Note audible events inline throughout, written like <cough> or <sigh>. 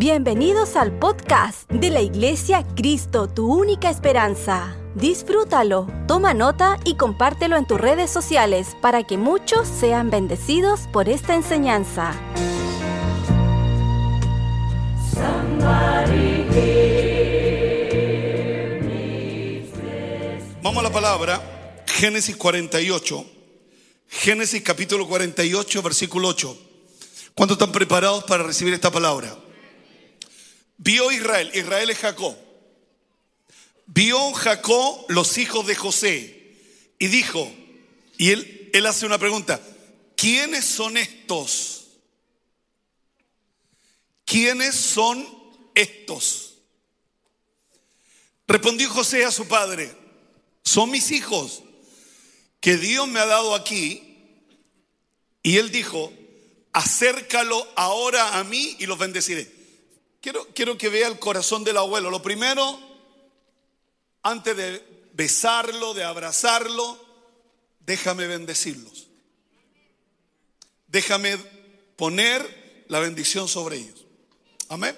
Bienvenidos al podcast de la Iglesia Cristo, tu única esperanza. Disfrútalo, toma nota y compártelo en tus redes sociales para que muchos sean bendecidos por esta enseñanza. Vamos a la palabra, Génesis 48, Génesis capítulo 48, versículo 8. ¿Cuántos están preparados para recibir esta palabra? Vio Israel, Israel es Jacob. Vio Jacob los hijos de José y dijo, y él, él hace una pregunta, ¿quiénes son estos? ¿Quiénes son estos? Respondió José a su padre, son mis hijos que Dios me ha dado aquí. Y él dijo, acércalo ahora a mí y los bendeciré. Quiero, quiero que vea el corazón del abuelo. Lo primero, antes de besarlo, de abrazarlo, déjame bendecirlos. Déjame poner la bendición sobre ellos. Amén.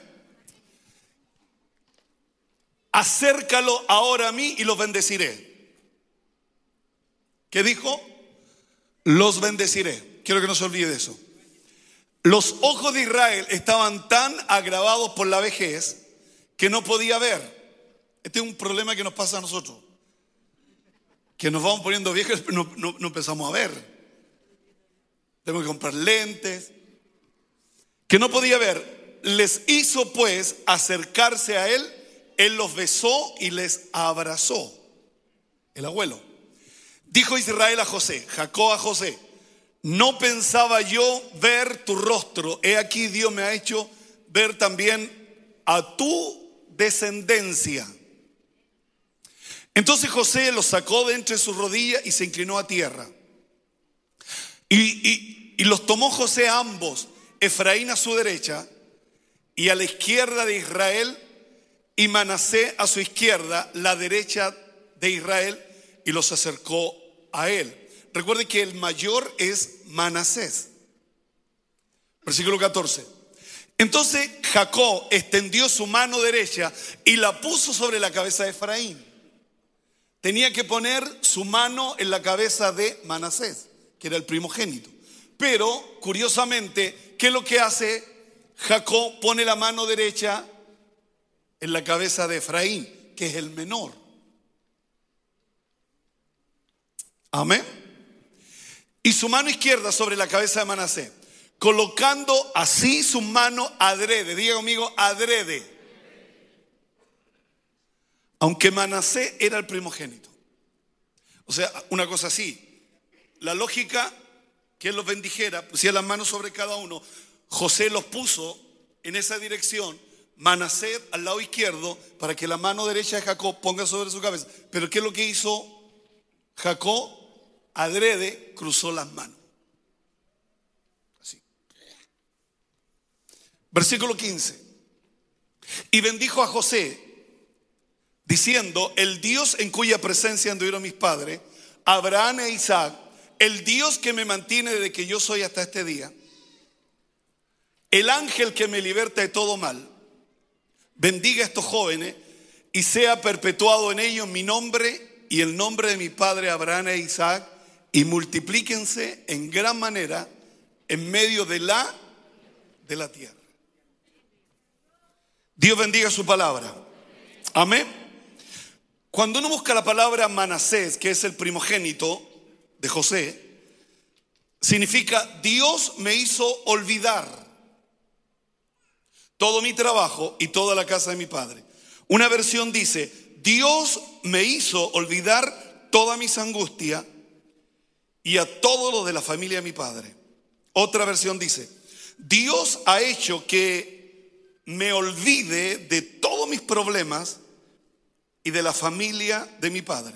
Acércalo ahora a mí y los bendeciré. ¿Qué dijo? Los bendeciré. Quiero que no se olvide de eso. Los ojos de Israel estaban tan agravados por la vejez que no podía ver. Este es un problema que nos pasa a nosotros. Que nos vamos poniendo viejos, pero no, no, no empezamos a ver. Tenemos que comprar lentes. Que no podía ver. Les hizo pues acercarse a él. Él los besó y les abrazó. El abuelo. Dijo Israel a José, Jacob a José, no pensaba yo ver tu rostro. He aquí Dios me ha hecho ver también a tu descendencia. Entonces José los sacó de entre sus rodillas y se inclinó a tierra. Y, y, y los tomó José a ambos, Efraín a su derecha y a la izquierda de Israel, y Manasé a su izquierda, la derecha de Israel, y los acercó a él. Recuerde que el mayor es Manasés. Versículo 14. Entonces Jacob extendió su mano derecha y la puso sobre la cabeza de Efraín. Tenía que poner su mano en la cabeza de Manasés, que era el primogénito. Pero, curiosamente, ¿qué es lo que hace? Jacob pone la mano derecha en la cabeza de Efraín, que es el menor. Amén. Y su mano izquierda sobre la cabeza de Manasés, colocando así su mano adrede. Diga conmigo, adrede. Aunque Manasés era el primogénito. O sea, una cosa así. La lógica que él los bendijera, pusía las manos sobre cada uno. José los puso en esa dirección. Manasés al lado izquierdo para que la mano derecha de Jacob ponga sobre su cabeza. Pero ¿qué es lo que hizo Jacob? Adrede cruzó las manos. Versículo 15. Y bendijo a José, diciendo, el Dios en cuya presencia anduvieron mis padres, Abraham e Isaac, el Dios que me mantiene desde que yo soy hasta este día, el ángel que me liberta de todo mal, bendiga a estos jóvenes y sea perpetuado en ellos mi nombre y el nombre de mi padre Abraham e Isaac y multiplíquense en gran manera en medio de la de la tierra. Dios bendiga su palabra. Amén. Cuando uno busca la palabra Manasés, que es el primogénito de José, significa Dios me hizo olvidar todo mi trabajo y toda la casa de mi padre. Una versión dice, Dios me hizo olvidar toda mis angustias y a todos los de la familia de mi padre. Otra versión dice, Dios ha hecho que me olvide de todos mis problemas y de la familia de mi padre.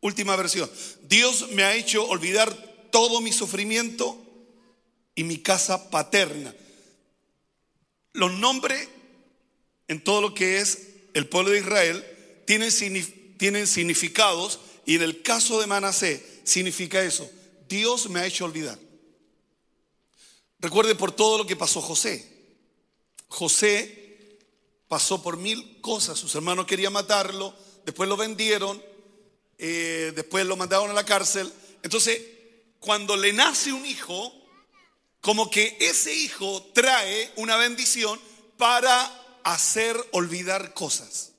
Última versión, Dios me ha hecho olvidar todo mi sufrimiento y mi casa paterna. Los nombres en todo lo que es el pueblo de Israel tienen, tienen significados y en el caso de Manasé significa eso. Dios me ha hecho olvidar. Recuerde por todo lo que pasó José. José pasó por mil cosas. Sus hermanos querían matarlo, después lo vendieron, eh, después lo mandaron a la cárcel. Entonces, cuando le nace un hijo, como que ese hijo trae una bendición para hacer olvidar cosas.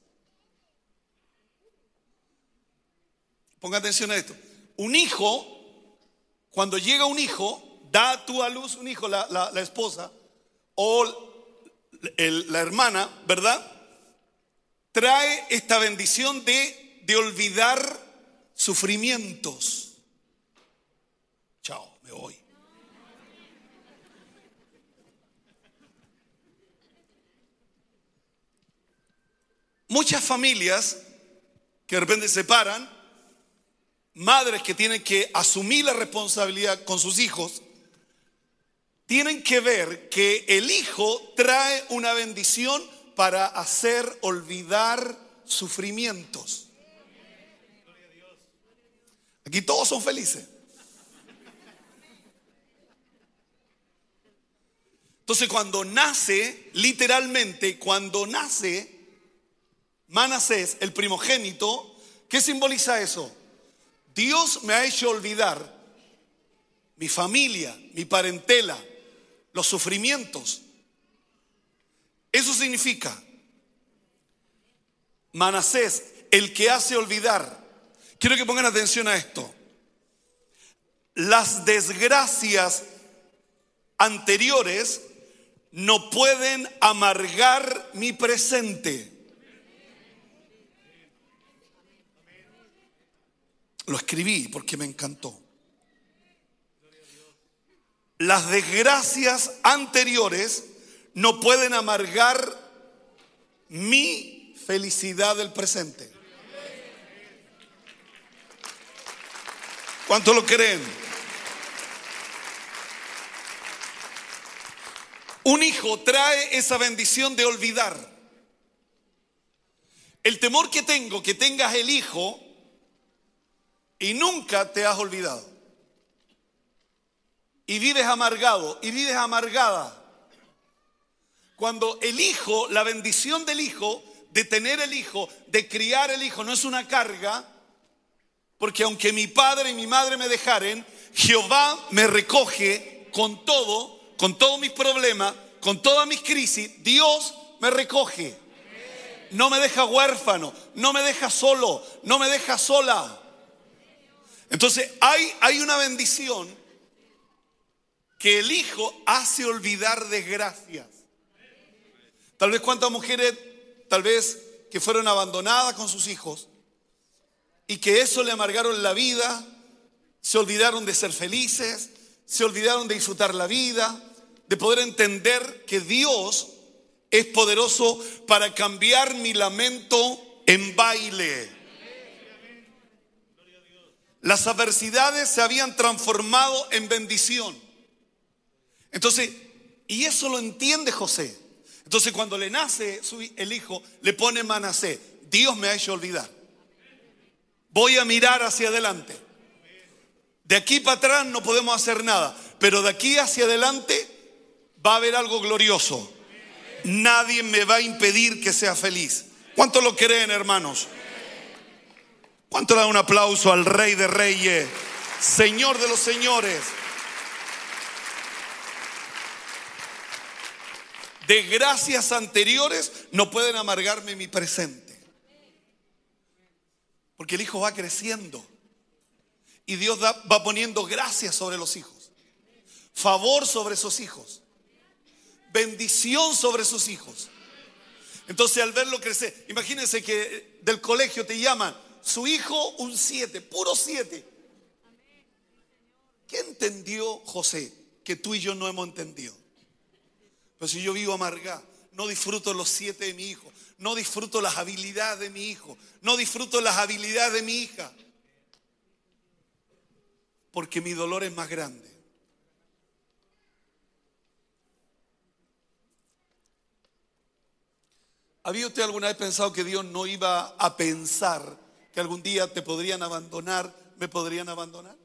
Ponga atención a esto. Un hijo, cuando llega un hijo, da tú a luz un hijo, la, esposa, o la hermana, ¿verdad? Trae esta bendición de, de olvidar sufrimientos. Chao, me voy. Muchas familias que de repente se separan, madres que tienen que asumir la responsabilidad con sus hijos, tienen que ver que el hijo trae una bendición para hacer olvidar sufrimientos. Aquí todos son felices. Entonces cuando nace, literalmente, cuando nace Manasés, el primogénito, ¿qué simboliza eso? Dios me ha hecho olvidar mi familia, mi parentela, los sufrimientos. Eso significa Manasés, el que hace olvidar. Quiero que pongan atención a esto. Las desgracias anteriores no pueden amargar mi presente. Lo escribí porque me encantó las desgracias anteriores no pueden amargar mi felicidad del presente. ¿Cuánto lo creen? Un hijo trae esa bendición de olvidar. El temor que tengo, que tengas el hijo y nunca te has olvidado y vives amargado y vives amargada. Cuando el hijo, la bendición del hijo, de tener el hijo, de criar el hijo, no es una carga, porque aunque mi padre y mi madre me dejaren, Jehová me recoge con todo, con todos mis problemas, con todas mis crisis, Dios me recoge. No me deja huérfano, no me deja solo, no me deja sola. Entonces hay, hay una bendición que el hijo hace olvidar desgracias. Tal vez cuántas mujeres, tal vez que fueron abandonadas con sus hijos y que eso le amargaron la vida, se olvidaron de ser felices, se olvidaron de disfrutar la vida, de poder entender que Dios es poderoso para cambiar mi lamento en baile. Las adversidades se habían transformado en bendición. Entonces, y eso lo entiende José. Entonces cuando le nace el hijo, le pone Manasé. Dios me ha hecho olvidar. Voy a mirar hacia adelante. De aquí para atrás no podemos hacer nada, pero de aquí hacia adelante va a haber algo glorioso. Nadie me va a impedir que sea feliz. ¿Cuánto lo creen, hermanos? ¿Cuánto da un aplauso al Rey de Reyes, Señor de los Señores? Desgracias anteriores no pueden amargarme mi presente. Porque el hijo va creciendo. Y Dios va poniendo gracias sobre los hijos. Favor sobre sus hijos. Bendición sobre sus hijos. Entonces al verlo crecer, imagínense que del colegio te llaman, su hijo un siete, puro siete. ¿Qué entendió José que tú y yo no hemos entendido? Pero si yo vivo amargado, no disfruto los siete de mi hijo, no disfruto las habilidades de mi hijo, no disfruto las habilidades de mi hija, porque mi dolor es más grande. ¿Había usted alguna vez pensado que Dios no iba a pensar que algún día te podrían abandonar, me podrían abandonar?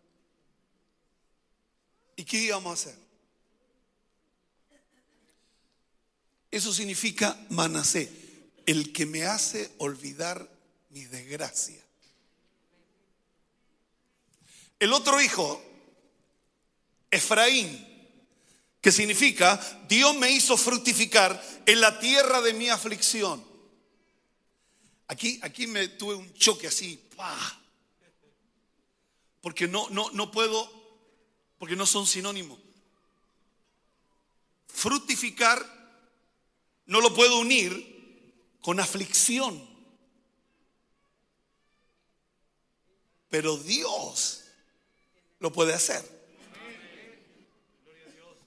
¿Y qué íbamos a hacer? Eso significa Manasé. el que me hace olvidar mi desgracia. El otro hijo, Efraín, que significa Dios me hizo fructificar en la tierra de mi aflicción. Aquí, aquí me tuve un choque así, porque no, no, no puedo, porque no son sinónimos. Fructificar no lo puedo unir con aflicción. Pero Dios lo puede hacer.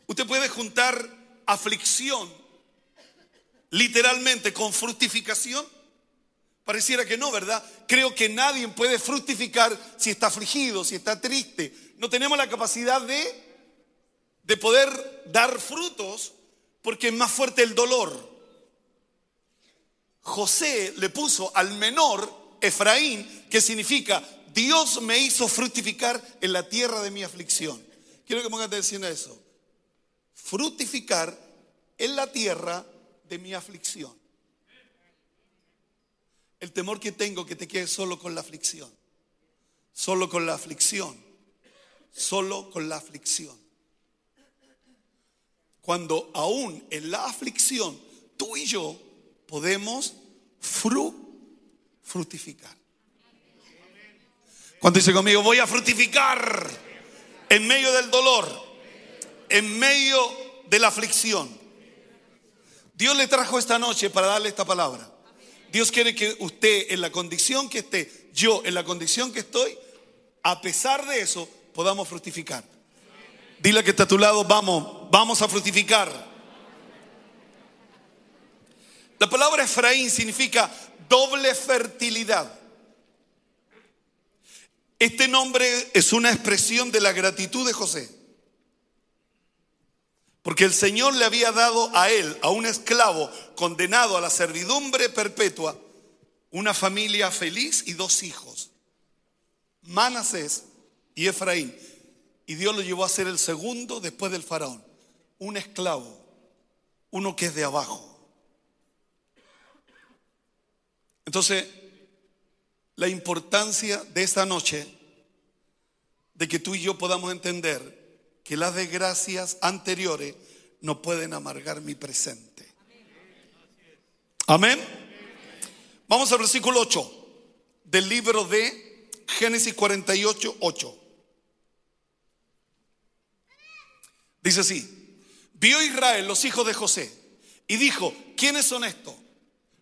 Usted puede juntar aflicción literalmente con fructificación. Pareciera que no, ¿verdad? Creo que nadie puede fructificar si está afligido, si está triste. No tenemos la capacidad de, de poder dar frutos porque es más fuerte el dolor. José le puso al menor Efraín, que significa Dios me hizo fructificar en la tierra de mi aflicción. Quiero que pongan atención a eso. Fructificar en la tierra de mi aflicción. El temor que tengo que te quede solo con la aflicción. Solo con la aflicción. Solo con la aflicción. Cuando aún en la aflicción tú y yo podemos fructificar. Cuando dice conmigo, voy a fructificar en medio del dolor, en medio de la aflicción. Dios le trajo esta noche para darle esta palabra. Dios quiere que usted en la condición que esté, yo en la condición que estoy, a pesar de eso, podamos fructificar. Dile que está a tu lado, vamos, vamos a fructificar. La palabra Efraín significa doble fertilidad. Este nombre es una expresión de la gratitud de José. Porque el Señor le había dado a él, a un esclavo condenado a la servidumbre perpetua, una familia feliz y dos hijos, Manasés y Efraín. Y Dios lo llevó a ser el segundo después del faraón, un esclavo, uno que es de abajo. Entonces, la importancia de esta noche, de que tú y yo podamos entender que las desgracias anteriores no pueden amargar mi presente. Amén. Vamos al versículo 8 del libro de Génesis 48, 8. Dice así, vio Israel los hijos de José y dijo, ¿quiénes son estos?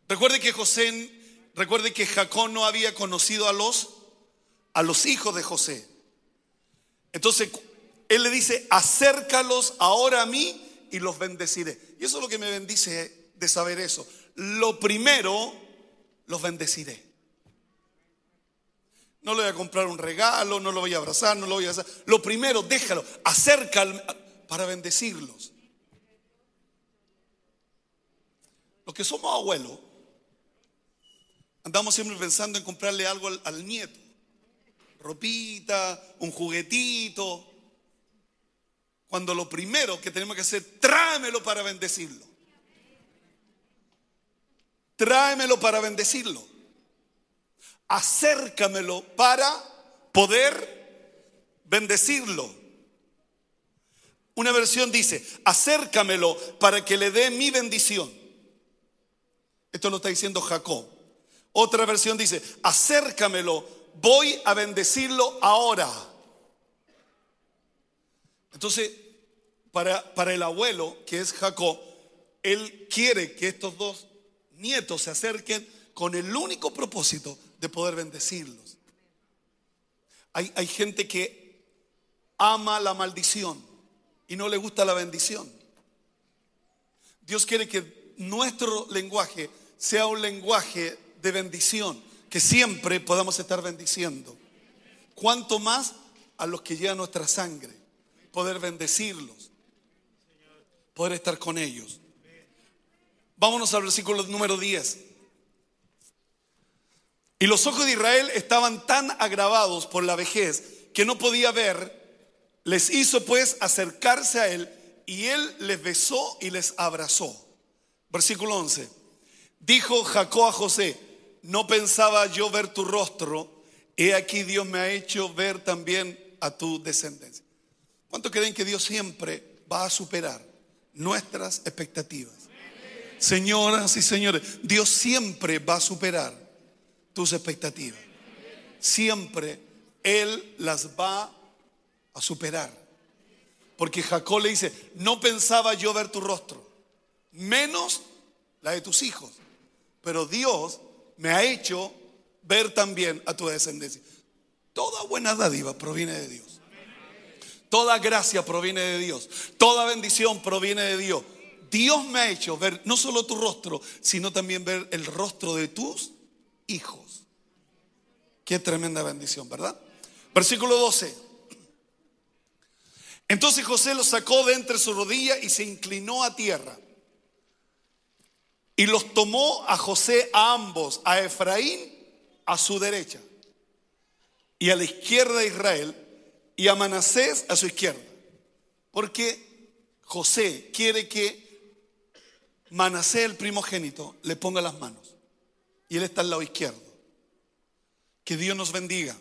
Recuerde que José, recuerde que Jacob no había conocido a los, a los hijos de José. Entonces, él le dice, acércalos ahora a mí y los bendeciré. Y eso es lo que me bendice de saber eso. Lo primero, los bendeciré. No le voy a comprar un regalo, no lo voy a abrazar, no lo voy a hacer. Lo primero, déjalo, acércalo para bendecirlos. Los que somos abuelos, andamos siempre pensando en comprarle algo al, al nieto. Ropita, un juguetito. Cuando lo primero que tenemos que hacer, tráemelo para bendecirlo. Tráemelo para bendecirlo. Acércamelo para poder bendecirlo. Una versión dice, acércamelo para que le dé mi bendición. Esto lo está diciendo Jacob. Otra versión dice, acércamelo, voy a bendecirlo ahora. Entonces, para, para el abuelo, que es Jacob, él quiere que estos dos nietos se acerquen con el único propósito de poder bendecirlos. Hay, hay, gente que ama la maldición y no le gusta la bendición. Dios quiere que nuestro lenguaje sea un lenguaje de bendición, que siempre podamos estar bendiciendo. Cuanto más a los que llevan nuestra sangre poder bendecirlos, poder estar con ellos. Vámonos al versículo número 10. Y los ojos de Israel estaban tan agravados por la vejez que no podía ver. Les hizo pues acercarse a él y él les besó y les abrazó. Versículo 11. Dijo Jacob a José, no pensaba yo ver tu rostro, he aquí Dios me ha hecho ver también a tu descendencia. ¿Cuánto creen que Dios siempre va a superar nuestras expectativas? Señoras y señores, Dios siempre va a superar tus expectativas. Siempre Él las va a superar. Porque Jacob le dice, no pensaba yo ver tu rostro, menos la de tus hijos. Pero Dios me ha hecho ver también a tu descendencia. Toda buena dádiva proviene de Dios. Toda gracia proviene de Dios. Toda bendición proviene de Dios. Dios me ha hecho ver no solo tu rostro, sino también ver el rostro de tus hijos. Qué tremenda bendición, ¿verdad? Versículo 12. Entonces José lo sacó de entre su rodilla y se inclinó a tierra. Y los tomó a José a ambos, a Efraín a su derecha y a la izquierda de Israel y a Manasés a su izquierda. Porque José quiere que Manasés, el primogénito, le ponga las manos. Y él está al lado izquierdo. Que Dios nos bendiga.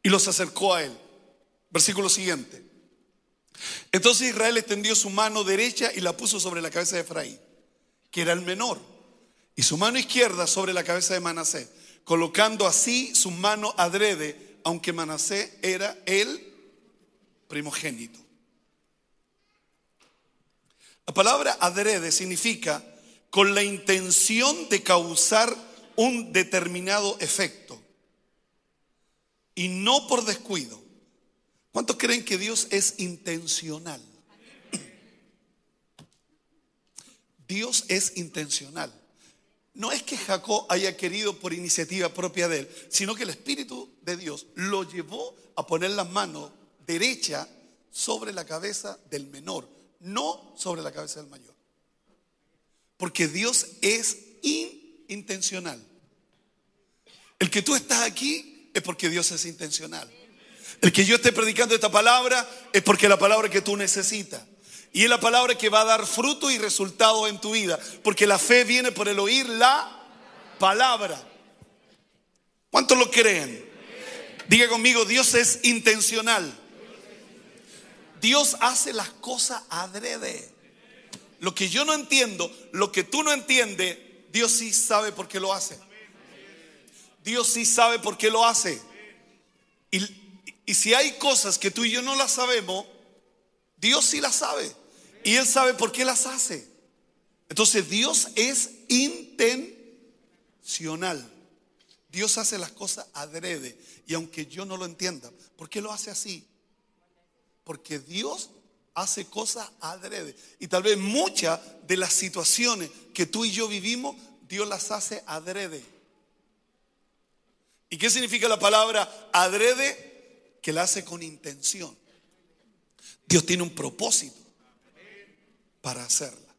Y los acercó a él. Versículo siguiente. Entonces Israel extendió su mano derecha y la puso sobre la cabeza de Efraín, que era el menor, y su mano izquierda sobre la cabeza de Manasés, colocando así su mano adrede, aunque Manasés era el primogénito. La palabra adrede significa con la intención de causar un determinado efecto y no por descuido. ¿Cuántos creen que Dios es intencional? <clears throat> Dios es intencional. No es que Jacob haya querido por iniciativa propia de él, sino que el Espíritu de Dios lo llevó a poner las manos derecha sobre la cabeza del menor, no sobre la cabeza del mayor. Porque Dios es intencional. El que tú estás aquí es porque Dios es intencional. El que yo esté predicando esta palabra es porque la palabra que tú necesitas. Y es la palabra que va a dar fruto y resultado en tu vida. Porque la fe viene por el oír la palabra. ¿Cuántos lo creen? Diga conmigo, Dios es intencional. Dios hace las cosas adrede. Lo que yo no entiendo, lo que tú no entiendes, Dios sí sabe por qué lo hace. Dios sí sabe por qué lo hace. Y, y si hay cosas que tú y yo no las sabemos, Dios sí las sabe. Y Él sabe por qué las hace. Entonces Dios es intencional. Dios hace las cosas adrede. Y aunque yo no lo entienda, ¿por qué lo hace así? Porque Dios hace cosas adrede. Y tal vez muchas de las situaciones que tú y yo vivimos, Dios las hace adrede. ¿Y qué significa la palabra adrede? Que la hace con intención. Dios tiene un propósito para hacerla.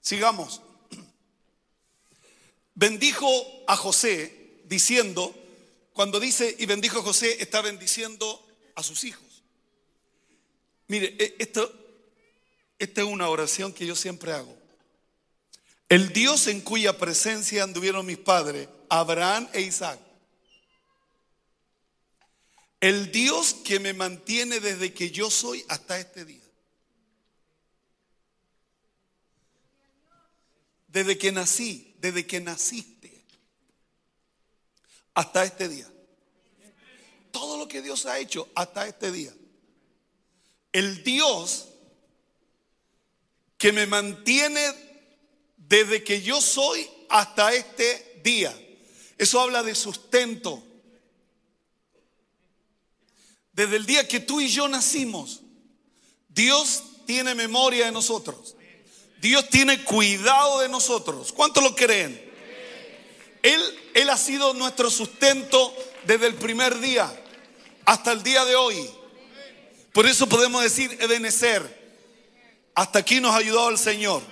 Sigamos. Bendijo a José diciendo, cuando dice y bendijo a José, está bendiciendo a sus hijos. Mire, e, esto, esta es una oración que yo siempre hago. El Dios en cuya presencia anduvieron mis padres, Abraham e Isaac el Dios que me mantiene desde que yo soy hasta este día. Desde que nací, desde que naciste, hasta este día. Todo lo que Dios ha hecho hasta este día. El Dios que me mantiene desde que yo soy hasta este día. Eso habla de sustento desde el día que tú y yo nacimos, Dios tiene memoria de nosotros. Dios tiene cuidado de nosotros. ¿Cuántos lo creen? Él, él ha sido nuestro sustento desde el primer día hasta el día de hoy. Por eso podemos decir, Ebenecer, hasta aquí nos ha ayudado el Señor.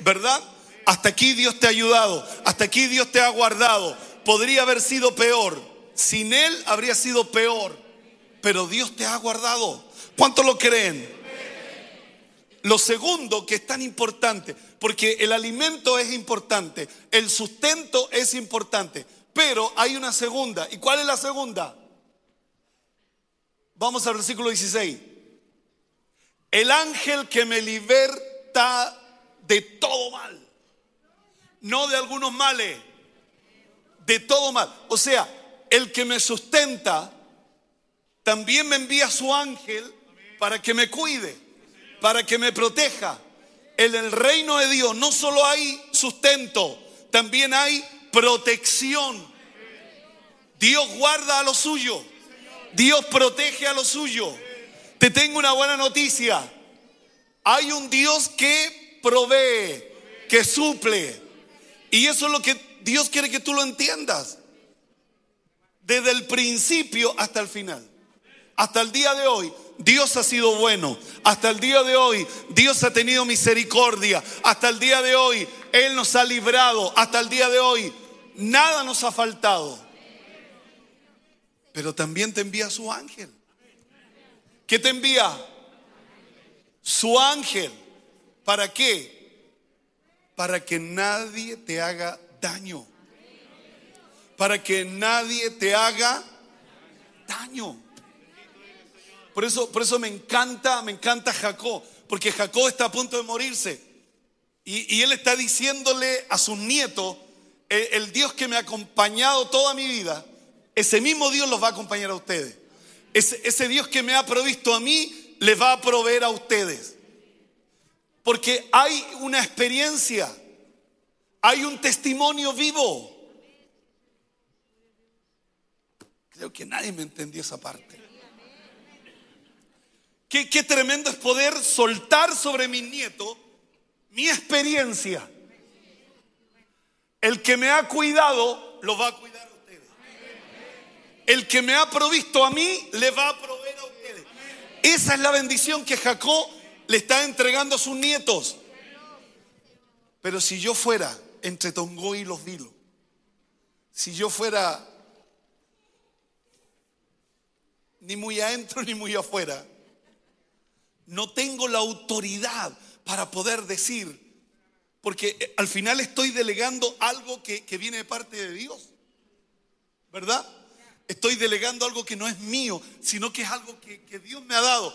¿Verdad? Hasta aquí Dios te ha ayudado. Hasta aquí Dios te ha guardado. Podría haber sido peor. Sin Él habría sido peor pero Dios te ha guardado. ¿Cuántos lo creen? lo segundo que es tan importante, porque el alimento es importante, el sustento es importante, pero hay una segunda. ¿Y cuál es la segunda? Vamos al versículo 16. El ángel que me liberta de todo mal, no de algunos males, de todo mal. O sea, el que me sustenta también me envía su ángel para que me cuide para que me proteja. En el reino de Dios no solo hay sustento, también hay protección. Dios guarda a lo suyo. Dios protege a lo suyo. Te tengo una buena noticia. Hay un Dios que provee, que suple. Y eso es lo que Dios quiere que tú lo entiendas. Desde el principio hasta el final. Hasta el día de hoy. Dios ha sido bueno. Hasta el día de hoy, Dios ha tenido misericordia. Hasta el día de hoy, Él nos ha librado. Hasta el día de hoy, nada nos ha faltado. Pero también te envía su ángel. ¿Qué te envía? Su ángel. ¿Para qué? Para que nadie te haga daño. Para que nadie te haga daño. Por eso, por eso me encanta, me encanta Jacob, porque Jacob está a punto de morirse. Y, él está diciéndole a sus nietos, el, Dios que me ha acompañado toda mi vida, ese mismo Dios los va a acompañar a ustedes. Ese, ese Dios que me ha provisto a mí, les va a proveer a ustedes. Porque hay una experiencia, hay un testimonio vivo. Creo que nadie me entendió esa parte. Qué, tremendo es poder soltar sobre mi nieto mi experiencia. El que me ha cuidado, lo va a cuidar a ustedes. El que me ha provisto a mí, le va a proveer a ustedes. Esa es la bendición que Jacob le está entregando a sus nietos. Pero si yo fuera entre Tongo y los Vilos, si yo fuera ni muy adentro ni muy afuera, no tengo la autoridad para poder decir, porque eh, al final estoy delegando algo que, viene de parte de Dios, ¿verdad? Estoy delegando algo que no es mío, sino que es algo que, que Dios me ha dado.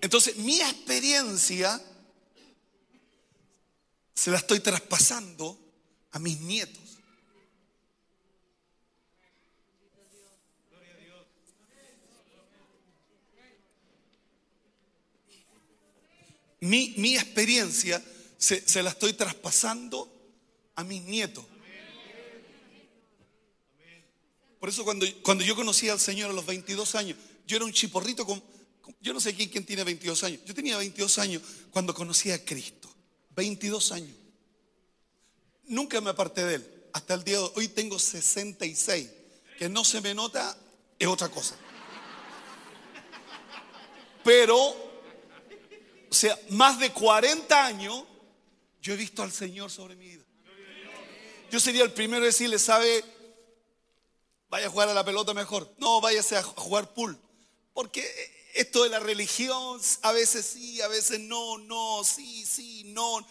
Entonces, mi experiencia se la estoy traspasando a mis nietos. Mi, experiencia se, la estoy traspasando a mis nietos. Por eso cuando, cuando yo conocí al Señor a los 22 años, yo era un chiporrito con, yo no sé quién, quién tiene 22 años. Yo tenía 22 años cuando conocí a Cristo. 22 años. Nunca me aparté de él. Hasta el día de hoy, tengo 66. Que no se me nota es otra cosa. Pero sea, más de 40 años, yo he visto al Señor sobre mi vida. Yo sería el primero en decirle, ¿sabe? Vaya a jugar a la pelota mejor. No, váyase a jugar pool. Porque esto de la religión, a veces sí, a veces no, no, sí, sí, no.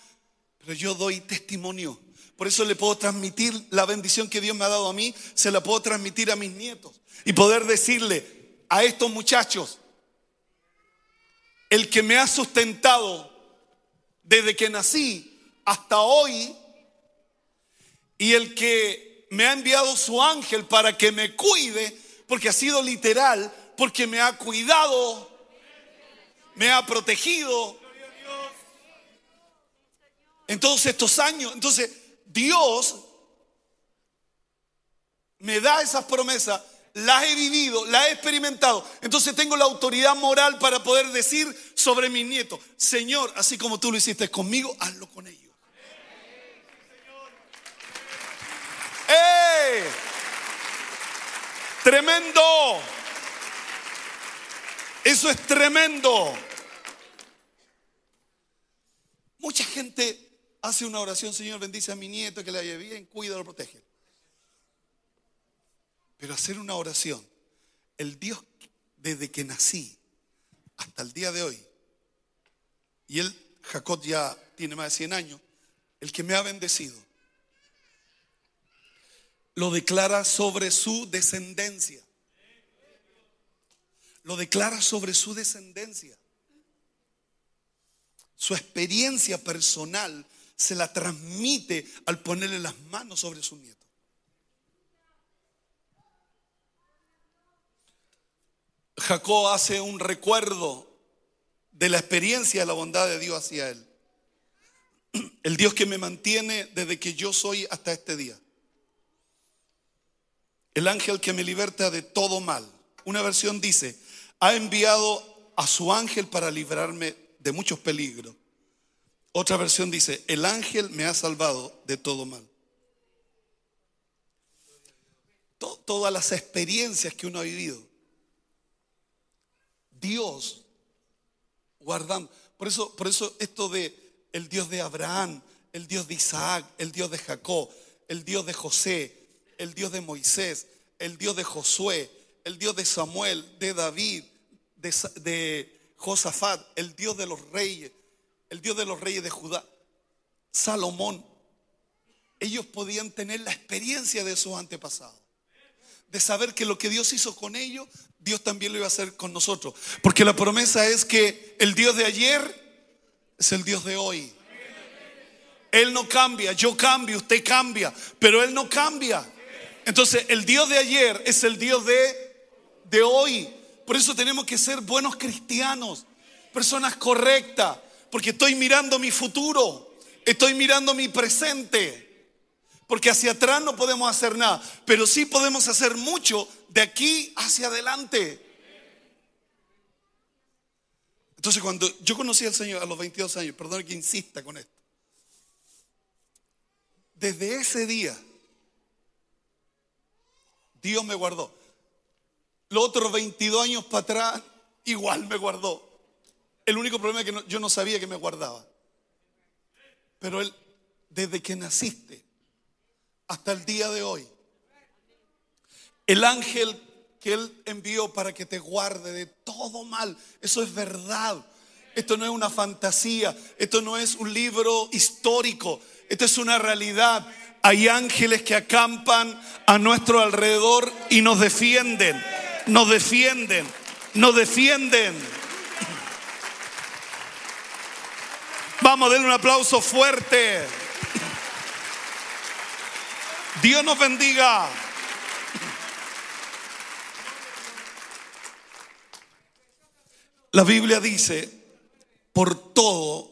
Pero yo doy testimonio. Por eso le puedo transmitir la bendición que Dios me ha dado a mí, se la puedo transmitir a mis nietos. Y poder decirle a estos muchachos, el que me ha sustentado desde que nací hasta hoy y el que me ha enviado su ángel para que me cuide, porque ha sido literal, porque me ha cuidado, me ha protegido en todos estos años. Entonces, Dios me da esas promesas las he vivido, las he experimentado. Entonces tengo la autoridad moral para poder decir sobre mis nietos, Señor, así como tú lo hiciste conmigo, hazlo con ellos. ¡Eh! Tremendo. Eso es tremendo. Mucha gente hace una oración, Señor, bendice a mi nieto, que le vaya bien, cuídalo, protege. Pero hacer una oración, el Dios desde que nací hasta el día de hoy, y Él Jacob ya tiene más de 100 años, el que me ha bendecido, lo declara sobre su descendencia. Lo declara sobre su descendencia. Su experiencia personal se la transmite al ponerle las manos sobre su nieto. Jacob hace un recuerdo de la experiencia de la bondad de Dios hacia él. <clears throat> El Dios que me mantiene desde que yo soy hasta este día. El ángel que me liberta de todo mal. Una versión dice, ha enviado a su ángel para librarme de muchos peligros. Otra versión dice, el ángel me ha salvado de todo mal. Todas las experiencias que uno ha vivido Dios guardando. Por eso, por eso esto de el Dios de Abraham, el Dios de Isaac, el Dios de Jacob, el Dios de José, el Dios de Moisés, el Dios de Josué, el Dios de Samuel, de David, de, de Josafat, el Dios de los reyes, el Dios de los reyes de Judá, Salomón. Ellos podían tener la experiencia de sus antepasados de saber que lo que Dios hizo con ellos, Dios también lo iba a hacer con nosotros. Porque la promesa es que el Dios de ayer es el Dios de hoy. Él no cambia, yo cambio, usted cambia, pero Él no cambia. Entonces el Dios de ayer es el Dios de, de hoy. Por eso tenemos que ser buenos cristianos, personas correctas, porque estoy mirando mi futuro, estoy mirando mi presente. Porque hacia atrás no podemos hacer nada, pero sí podemos hacer mucho de aquí hacia adelante. Entonces cuando yo conocí al Señor a los 22 años, perdón que insista con esto, desde ese día Dios me guardó. Los otros 22 años para atrás igual me guardó. El único problema es que yo no sabía que me guardaba. Pero Él, desde que naciste, hasta el día de hoy. El ángel que Él envió para que te guarde de todo mal, eso es verdad. Esto no es una fantasía, esto no es un libro histórico, esto es una realidad. Hay ángeles que acampan a nuestro alrededor y nos defienden, nos defienden, nos defienden. Vamos, denle un aplauso fuerte. Dios nos bendiga. La Biblia dice, por todo,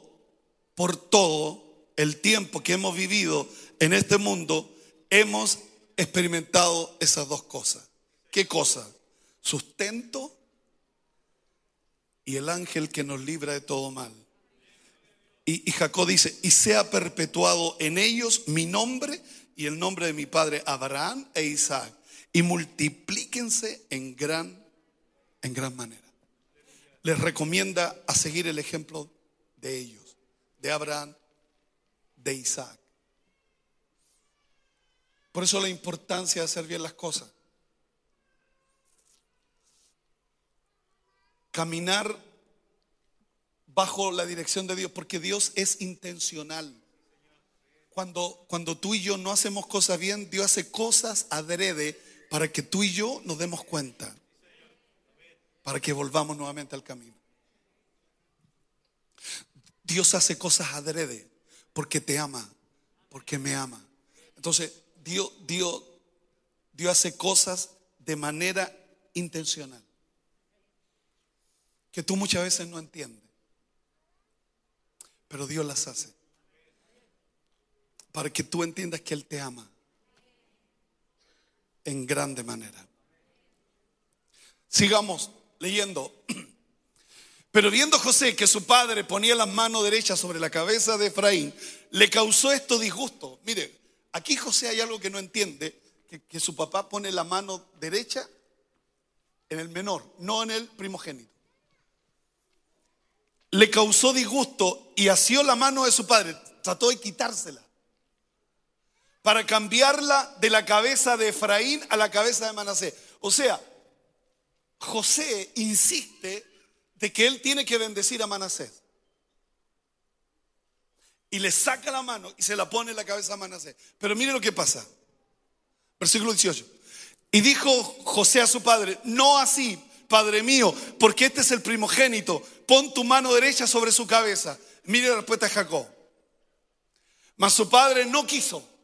por todo el tiempo que hemos vivido en este mundo, hemos experimentado esas dos cosas. ¿Qué cosa? Sustento y el ángel que nos libra de todo mal. Y, y Jacob dice, y sea perpetuado en ellos mi nombre y el nombre de mi padre Abraham e Isaac y multiplíquense en gran en gran manera. Les recomienda a seguir el ejemplo de ellos, de Abraham, de Isaac. Por eso la importancia de hacer bien las cosas. Caminar bajo la dirección de Dios, porque Dios es intencional. Cuando, cuando tú y yo no hacemos cosas bien, Dios hace cosas adrede para que tú y yo nos demos cuenta. Para que volvamos nuevamente al camino. Dios hace cosas adrede porque te ama, porque me ama. Entonces, Dios, Dios, Dios hace cosas de manera intencional. Que tú muchas veces no entiendes. Pero Dios las hace para que tú entiendas que Él te ama en grande manera. Sigamos leyendo. <clears throat> Pero viendo José que su padre ponía la mano derecha sobre la cabeza de Efraín, le causó esto disgusto. Mire, aquí José hay algo que no entiende, que, que su papá pone la mano derecha en el menor, no en el primogénito. Le causó disgusto y asió la mano de su padre, trató de quitársela para cambiarla de la cabeza de Efraín a la cabeza de Manasés. O sea, José insiste de que él tiene que bendecir a Manasés. y le saca la mano y se la pone en la cabeza a Manasés. Pero mire lo que pasa. Versículo 18. Y dijo José a su padre, no así, padre mío, porque este es el primogénito, pon tu mano derecha sobre su cabeza. Mire la respuesta de Jacob. Mas su padre no quiso.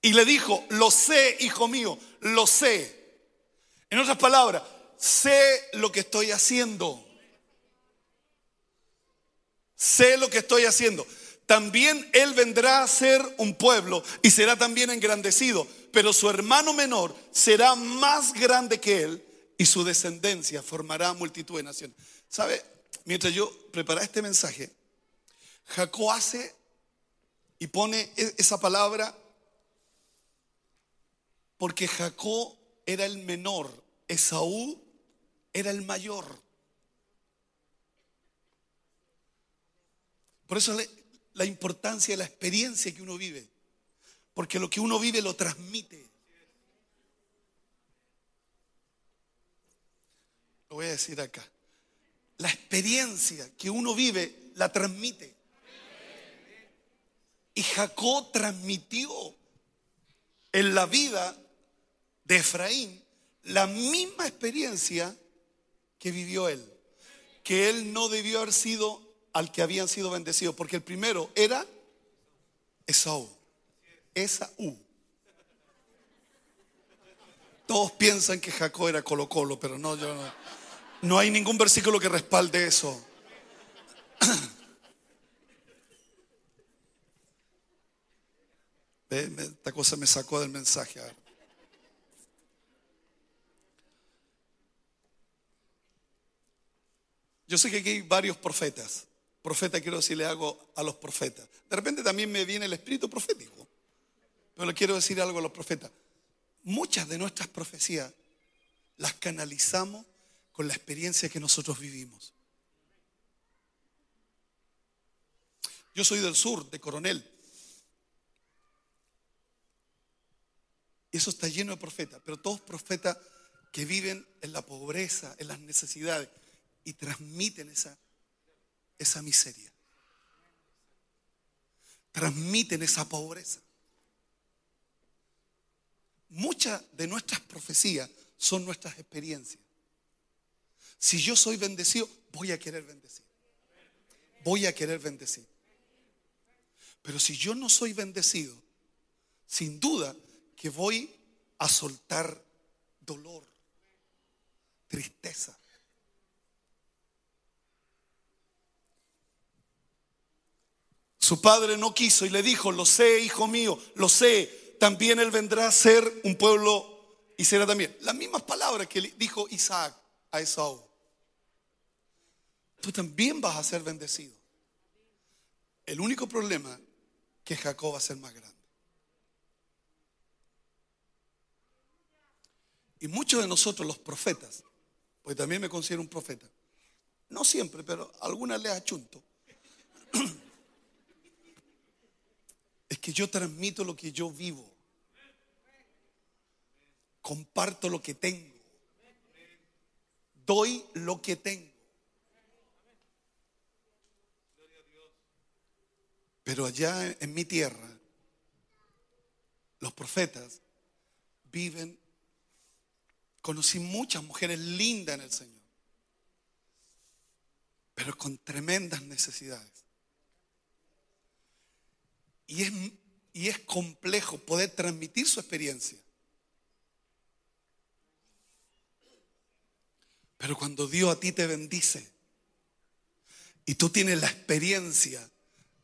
Y le dijo, lo sé, hijo mío, lo sé. En otras palabras, sé lo que estoy haciendo. Sé lo que estoy haciendo. También él vendrá a ser un pueblo y será también engrandecido, pero su hermano menor será más grande que él y su descendencia formará multitud de naciones. ¿Sabe? Mientras yo preparaba este mensaje, Jacob hace y pone e-, esa palabra porque Jacob era el menor, Esaú era el mayor. Por eso la importancia de la experiencia que uno vive, porque lo que uno vive lo transmite. Lo voy a decir acá. La experiencia que uno vive la transmite. Y Jacob transmitió en la vida de Efraín la misma experiencia que vivió él. Que él no debió haber sido al que habían sido bendecidos, porque el primero era Esaú. Esaú. Todos piensan que Jacob era Colo Colo, pero no, yo no. No hay ningún versículo que respalde eso. <clears throat> Esta cosa me sacó del mensaje. Yo sé que aquí hay varios profetas. Profeta quiero decirle algo a los profetas. De repente también me viene el espíritu profético. Pero quiero decir algo a los profetas. Muchas de nuestras profecías las canalizamos con la experiencia que nosotros vivimos. Yo soy del sur, de Coronel. Eso está lleno de profetas, pero todos profetas que viven en la pobreza, en las necesidades y transmiten esa, esa miseria. Transmiten esa pobreza. Muchas de nuestras profecías son nuestras experiencias. Si yo soy bendecido, voy a querer bendecir. Voy a querer bendecir. Pero si yo no soy bendecido, sin duda que voy a soltar dolor, tristeza. Su padre no quiso y le dijo, lo sé, hijo mío, lo sé, también él vendrá a ser un pueblo y será también. Las mismas palabras que dijo Isaac a Esaú. Tú también vas a ser bendecido. El único problema que Jacob va a ser más grande. Y muchos de nosotros, los profetas, pues también me considero un profeta, no siempre, pero algunas les achunto, <clears throat> que yo transmito lo que yo vivo, comparto lo que tengo, doy lo que tengo. Pero allá en mi tierra, los profetas viven Conocí muchas mujeres lindas en el Señor, pero con tremendas necesidades. Y es, y es complejo poder transmitir su experiencia. Pero cuando Dios a ti te bendice y tú tienes la experiencia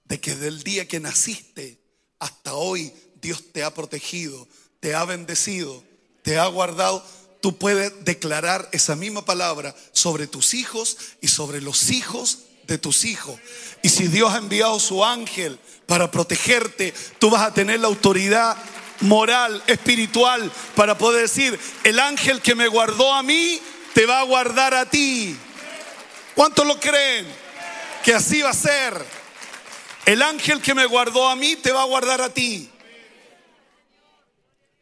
de que del día que naciste hasta hoy Dios te ha protegido, te ha bendecido, te ha guardado, tú puedes declarar esa misma palabra sobre tus hijos y sobre los hijos de tus hijos. Y si Dios ha enviado su ángel para protegerte, tú vas a tener la autoridad moral, espiritual, para poder decir, el ángel que me guardó a mí, te va a guardar a ti. ¿Cuántos lo creen? Que así va a ser. El ángel que me guardó a mí, te va a guardar a ti.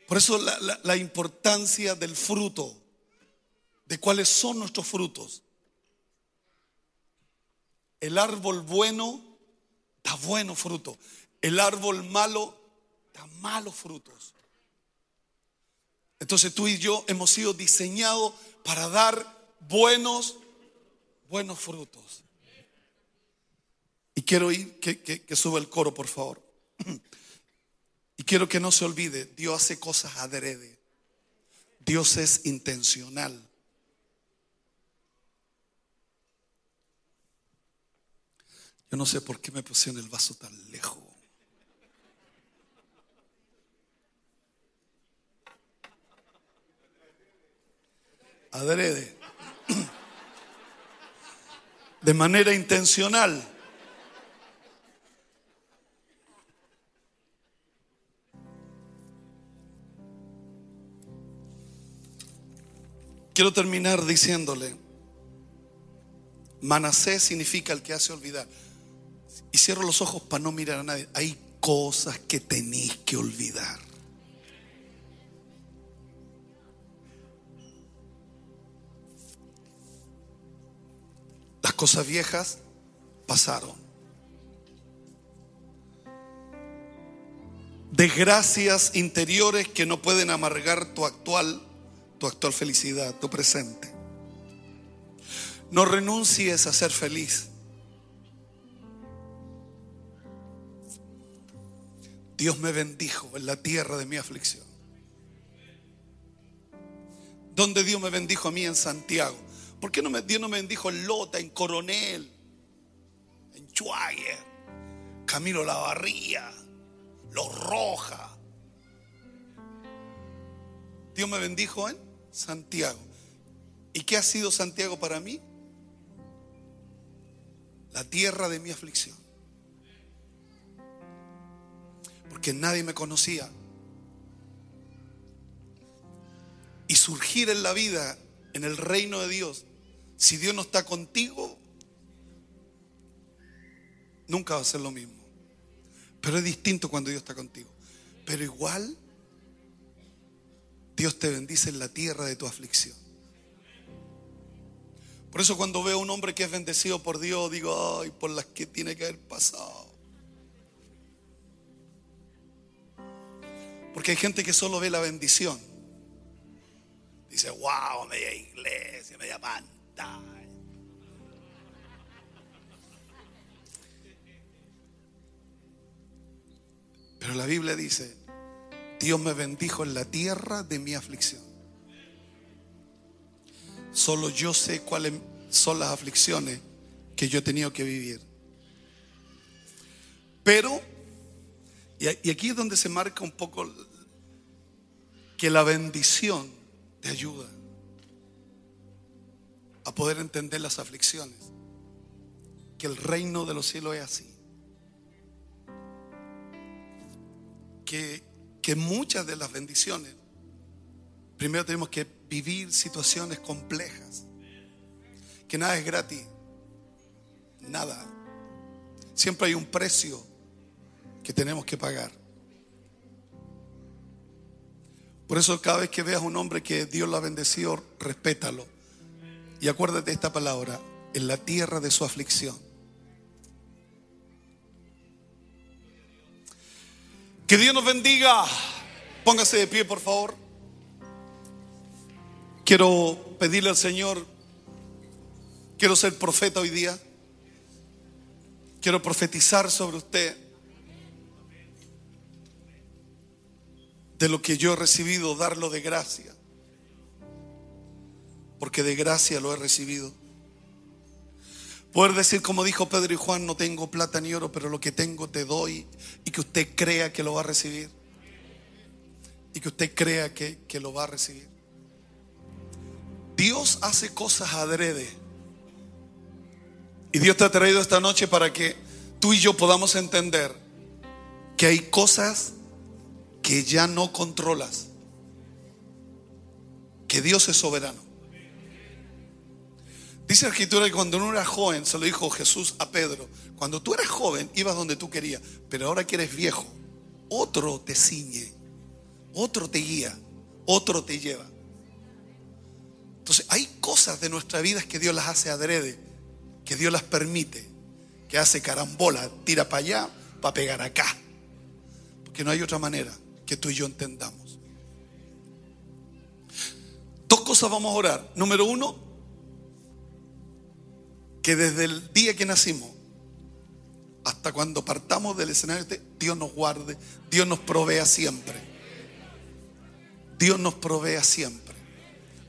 Por eso la, importancia del fruto, de cuáles son nuestros frutos. El árbol bueno da bueno fruto. El árbol malo da malos frutos. Entonces tú y yo hemos sido diseñados para dar buenos, buenos frutos. Y quiero ir, que, que, que suba el coro, por favor. <clears throat> Y quiero que no se olvide, Dios hace cosas adrede. Dios es intencional. Yo no sé por qué me pusieron el vaso tan lejos. Adrede. <clears throat> De manera intencional. Quiero terminar diciéndole, Manasés significa el que hace olvidar. Y cierro los ojos para no mirar a nadie. Hay cosas que tenéis que olvidar. Las cosas viejas pasaron. Desgracias interiores que no pueden amargar tu actual tu actual felicidad, tu presente. No renuncies a ser feliz. Dios me bendijo en la tierra de mi aflicción. ¿Dónde Dios me bendijo a mí en Santiago? ¿Por qué no me, Dios no me bendijo en Lota, en Coronel, en Chuague, Camilo Lavarría, Los Rojas? Dios me bendijo en Santiago. ¿Y qué ha sido Santiago para mí? La tierra de mi aflicción. Porque nadie me conocía. Y surgir en la vida, en el reino de Dios, si Dios no está contigo, nunca va a ser lo mismo. Pero es distinto cuando Dios está contigo. Pero igual Dios te bendice en la tierra de tu aflicción. Por eso cuando veo a un hombre que es bendecido por Dios, digo, ay, por las que tiene que haber pasado. Porque hay gente que solo ve la bendición. Dice, wow, media iglesia, media pantalla. Pero la Biblia dice, Dios me bendijo en la tierra de mi aflicción. Solo yo sé cuáles son las aflicciones que yo he tenido que vivir. Pero, y aquí es donde se marca un poco que la bendición te ayuda a poder entender las aflicciones. Que el reino de los cielos es así. Que que muchas de las bendiciones, primero tenemos que vivir situaciones complejas, que nada es gratis, nada. Siempre hay un precio que tenemos que pagar. Por eso cada vez que veas un hombre que Dios lo ha bendecido, respétalo. Y acuérdate de esta palabra, en la tierra de su aflicción Que Dios nos bendiga. Póngase de pie, por favor. Quiero pedirle al Señor, quiero ser profeta hoy día. Quiero profetizar sobre usted de lo que yo he recibido, darlo de gracia. Porque de gracia lo he recibido. Poder decir como dijo Pedro y Juan, no tengo plata ni oro, pero lo que tengo te doy y que usted crea que lo va a recibir. Y que usted crea que, que lo va a recibir. Dios hace cosas adrede. Y Dios te ha traído esta noche para que tú y yo podamos entender que hay cosas que ya no controlas. Que Dios es soberano. Dice la escritura que cuando uno era joven, se lo dijo Jesús a Pedro, cuando tú eras joven ibas donde tú querías, pero ahora que eres viejo, otro te ciñe, otro te guía, otro te lleva. Entonces hay cosas de nuestra vida que Dios las hace adrede, que Dios las permite, que hace carambola, tira para allá para pegar acá. Porque no hay otra manera que tú y yo entendamos. Dos cosas vamos a orar. Número uno, que desde el día que nacimos hasta cuando partamos del escenario, Dios nos guarde, Dios nos provea siempre. Dios nos provea siempre.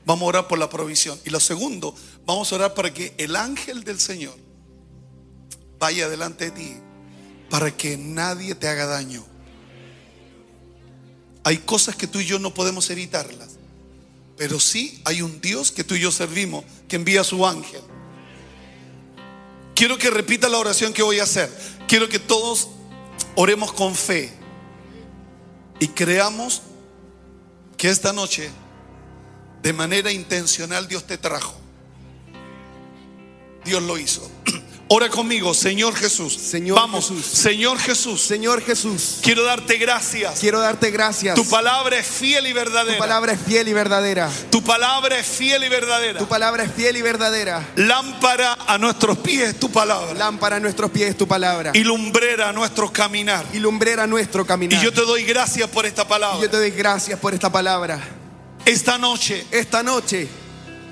Vamos a orar por la provisión. Y lo segundo, vamos a orar para que el ángel del Señor vaya delante de ti, para que nadie te haga daño. Hay cosas que tú y yo no podemos evitarlas, pero sí hay un Dios que tú y yo servimos, que envía a su ángel. Quiero que repita la oración que voy a hacer. Quiero que todos oremos con fe y creamos que esta noche de manera intencional Dios te trajo. Dios lo hizo. <clears throat> Ora conmigo, Señor Jesús. Señor Vamos, Jesús. Señor Jesús. Señor Jesús, Quiero darte gracias. quiero darte gracias. Tu palabra es fiel y Tu verdadera. palabra es fiel y verdadera. Tu palabra es fiel y verdadera. Tu palabra es fiel y verdadera. Lámpara a nuestros pies tu palabra. Lámpara a nuestros pies tu palabra. Y lumbrera a nuestro caminar. Y lumbrera nuestro caminar. Y yo te doy gracias por esta Y palabra. yo te doy gracias por esta palabra. Esta noche, Esta noche,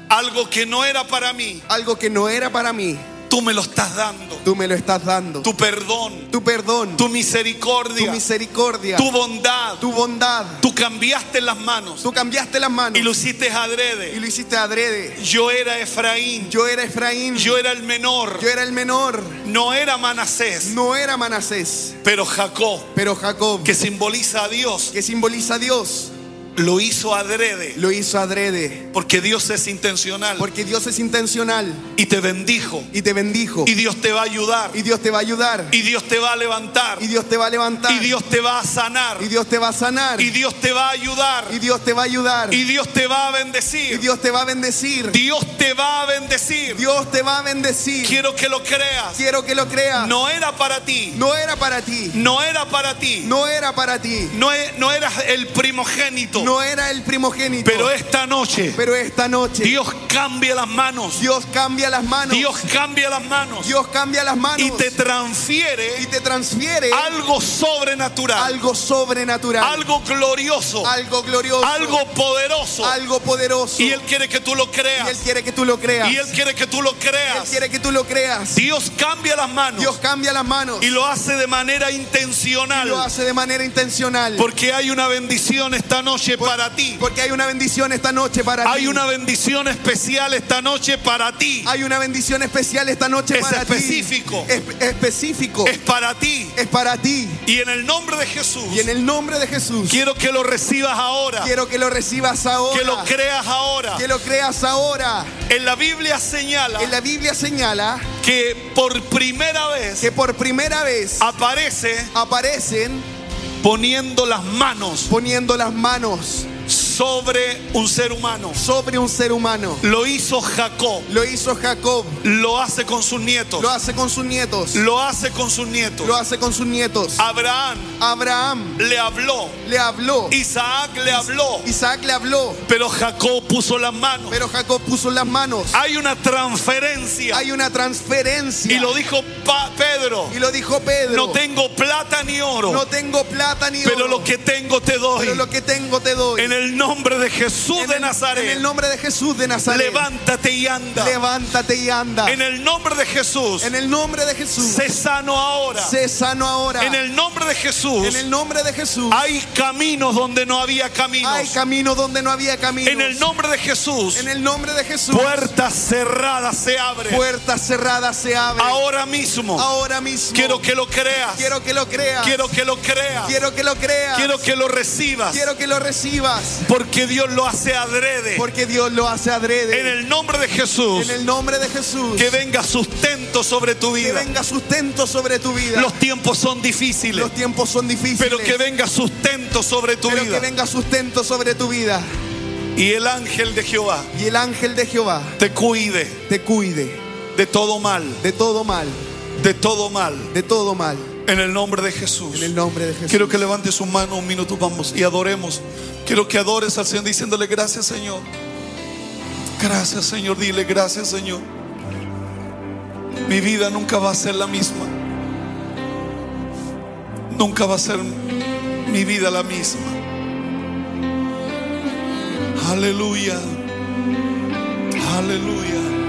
algo que no era para mí, algo que no era para mí, tú me lo estás dando. tú me lo estás dando. Tu perdón, Tu perdón, tu tu misericordia, misericordia, tu bondad. tu bondad. Tú cambiaste las manos. Tú cambiaste las manos. Y lo hiciste y adrede. lo hiciste adrede. Yo era Efraín, Yo era Efraín, yo era el menor, yo era el menor, no era Manasés, no era Manasés, pero Jacob, pero Jacob, que simboliza a Dios, que simboliza a Dios, lo hizo adrede. lo hizo adrede. Porque Dios es intencional Porque Dios es intencional y te bendijo. y te bendijo. Y Dios te va a ayudar. Y Dios te va a ayudar. Y Dios te va a levantar. Y Dios te va a levantar. Y Dios te va a sanar. Y Dios te va a sanar. Y Dios te va a ayudar. Y Dios te va a ayudar. Y Dios te va a Y bendecir. Dios te va a bendecir. Dios te va a bendecir. Dios te va a bendecir. Quiero que lo creas. Quiero que lo creas. No era para ti. No era para ti. No era para ti. No era para ti. E- no eras el primogénito. No era el primogénito. Pero esta noche Pero esta noche Dios cambia las manos. Dios cambia las manos. Dios cambia las manos. Dios cambia las manos. Y te transfiere y te transfiere algo sobrenatural. algo sobrenatural. Algo glorioso. algo glorioso. Algo poderoso. algo poderoso. Y Él quiere que tú lo Y creas. Él quiere que tú lo creas. Y Él quiere que tú lo Él creas. quiere que tú lo creas. Dios cambia las manos. Dios cambia las manos Y lo hace de manera y intencional. lo hace de manera intencional. Porque hay una bendición esta noche para ti. Porque hay una bendición esta noche para Hay ti. una bendición especial esta noche para ti. Hay una bendición especial esta noche Es para específico. ti. Es específico. Es para ti. Es para ti. Y en el nombre de Jesús, Y en el nombre de Jesús, quiero que lo recibas ahora. quiero que lo recibas ahora. Que lo creas ahora. Que lo creas ahora. En la Biblia señala En la Biblia señala que por primera vez que por primera vez aparece aparecen poniendo las manos poniendo las manos sobre un ser humano. sobre un ser humano. Lo hizo Jacob. Lo hizo Jacob, Lo hace con sus nietos. lo hace con sus nietos, Lo hace con sus nietos. lo hace con sus nietos. Abraham Abraham le habló. le habló, Isaac le habló. Isaac le habló, Pero Jacob puso las manos. pero Jacob puso las manos. Hay una transferencia. Hay una transferencia. Y lo dijo Pa- Pedro. Y lo dijo Pedro. No tengo plata ni oro. No tengo plata ni Pero oro, lo que tengo te doy. pero lo que tengo te doy. En el nombre de Jesús En de el- Nazaret. En el nombre de Jesús de Nazaret. Levántate y anda. Levántate y anda. En el nombre de Jesús. En el nombre de Jesús. Sé sano ahora. Sé sano ahora. En el nombre de Jesús. En el nombre de Jesús. Hay caminos donde no había caminos. Hay camino donde no había camino. En el nombre de Jesús. En el nombre de Jesús. Puertas cerradas se abren. Puertas cerradas se abren. Ahora mismo. Ahora mismo. Quiero que lo creas. Quiero que lo creas. Quiero que lo creas. Quiero que lo creas. Quiero que lo recibas. Quiero que lo recibas. Porque Dios lo hace adrede. Porque Dios lo hace adrede. En el nombre de Jesús. En el nombre de Jesús. Que venga sustento sobre tu Que vida. venga sustento sobre tu vida. Los tiempos son difíciles. Los tiempos son difíciles. Pero que venga sustento sobre tu pero vida. que venga sustento sobre tu vida. Y el ángel de Jehová Y el ángel de Jehová te cuide te cuide de todo mal. de todo mal. De todo mal. De todo mal. En el nombre de Jesús. En el nombre de Jesús. Quiero que levante su mano un minuto, vamos, y adoremos. Quiero que adores al Señor diciéndole gracias, Señor. Gracias, Señor. Dile gracias, Señor. mi vida nunca va a ser la misma. Nunca va a ser mi vida la misma. Aleluya. Aleluya.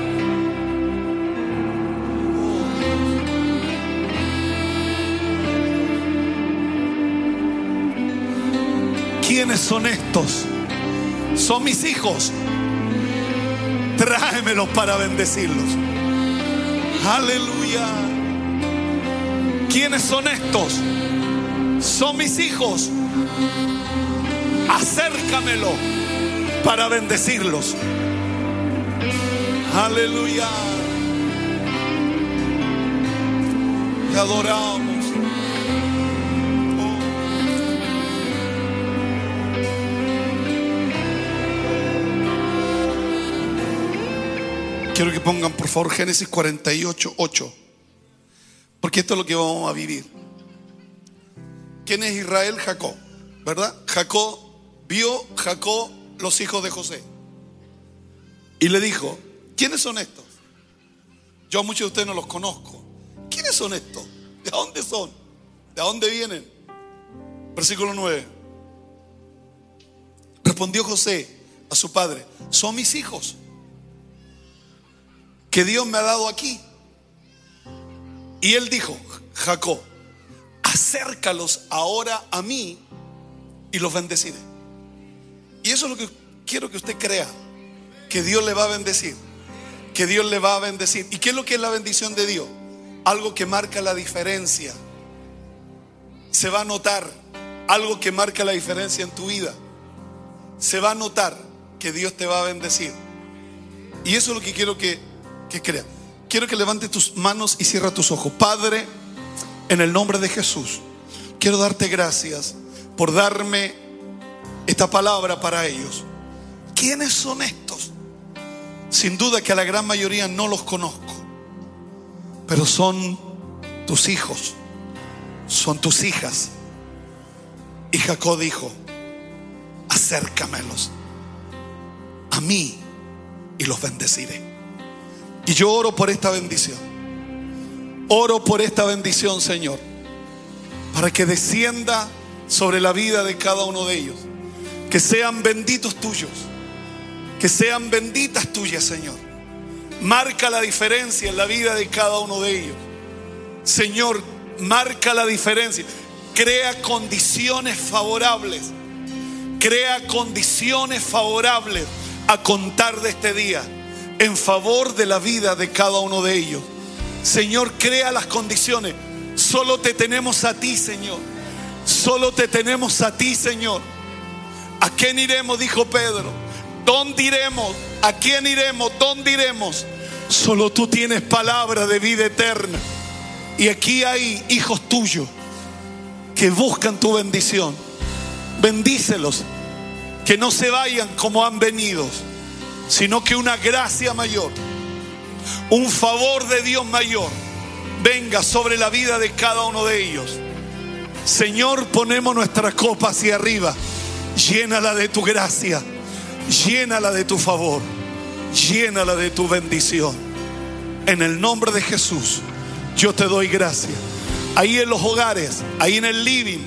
¿Quiénes son estos? Son mis hijos. Tráemelos para bendecirlos. Aleluya. ¿Quiénes son estos? Son mis hijos. Acércamelo para bendecirlos. Aleluya. Te adoramos. Quiero que pongan por favor Génesis 48, 8. Porque esto es lo que vamos a vivir. ¿Quién es Israel? Jacob, ¿verdad? Jacob vio Jacob los hijos de José. Y le dijo, ¿quiénes son estos? Yo a muchos de ustedes no los conozco. ¿Quiénes son estos? ¿De dónde son? ¿De dónde vienen? Versículo 9. Respondió José a su padre, son mis hijos que Dios me ha dado aquí. Y él dijo, Jacob, acércalos ahora a mí y los bendeciré. Y eso es lo que quiero que usted crea, que Dios le va a bendecir, que Dios le va a bendecir. ¿Y qué es lo que es la bendición de Dios? Algo que marca la diferencia. Se va a notar algo que marca la diferencia en tu vida. Se va a notar que Dios te va a bendecir. Y eso es lo que quiero que que crea. Quiero que levante tus manos y cierra tus ojos. Padre, en el nombre de Jesús, quiero darte gracias por darme esta palabra para ellos. ¿Quiénes son estos? Sin duda que a la gran mayoría no los conozco, pero son tus hijos, son tus hijas. Y Jacob dijo, acércamelos a mí y los bendeciré. Y yo oro por esta bendición. Oro por esta bendición, Señor, para que descienda sobre la vida de cada uno de ellos. Que sean benditos tuyos. Que sean benditas tuyas, Señor. Marca la diferencia en la vida de cada uno de ellos. Señor, marca la diferencia. Crea condiciones favorables. Crea condiciones favorables a contar de este día en favor de la vida de cada uno de ellos. Señor, crea las condiciones. Solo te tenemos a ti, Señor. Solo te tenemos a ti, Señor. ¿A quién iremos? Dijo Pedro. ¿Dónde iremos? ¿A quién iremos? ¿Dónde iremos? Solo tú tienes palabra de vida eterna. Y aquí hay hijos tuyos que buscan tu bendición. Bendícelos. Que no se vayan como han venido sino que una gracia mayor, un favor de Dios mayor venga sobre la vida de cada uno de ellos. Señor, ponemos nuestra copa hacia arriba, llénala de tu gracia, llénala de tu favor, llénala de tu bendición. En el nombre de Jesús, yo te doy gracias. Ahí en los hogares, ahí en el living,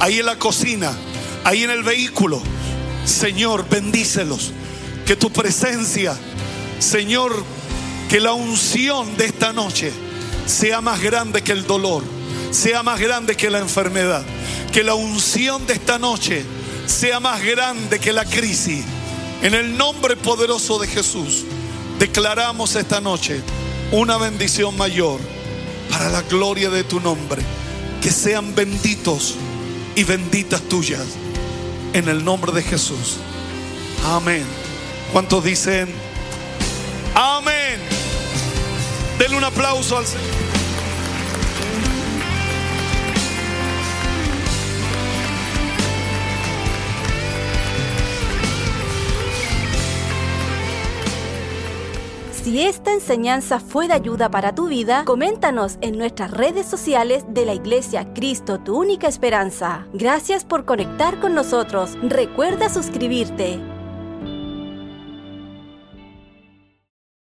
ahí en la cocina, ahí en el vehículo. Señor, bendícelos que tu presencia, Señor, que la unción de esta noche sea más grande que el dolor, sea más grande que la enfermedad. Que la unción de esta noche sea más grande que la crisis. En el nombre poderoso de Jesús, declaramos esta noche una bendición mayor para la gloria de tu nombre. Que sean benditos y benditas tuyas. En el nombre de Jesús. Amén. ¿Cuántos dicen amén? Denle un aplauso al Señor. Si esta enseñanza fue de ayuda para tu vida, coméntanos en nuestras redes sociales de la Iglesia Cristo, tu única esperanza. Gracias por conectar con nosotros. Recuerda suscribirte.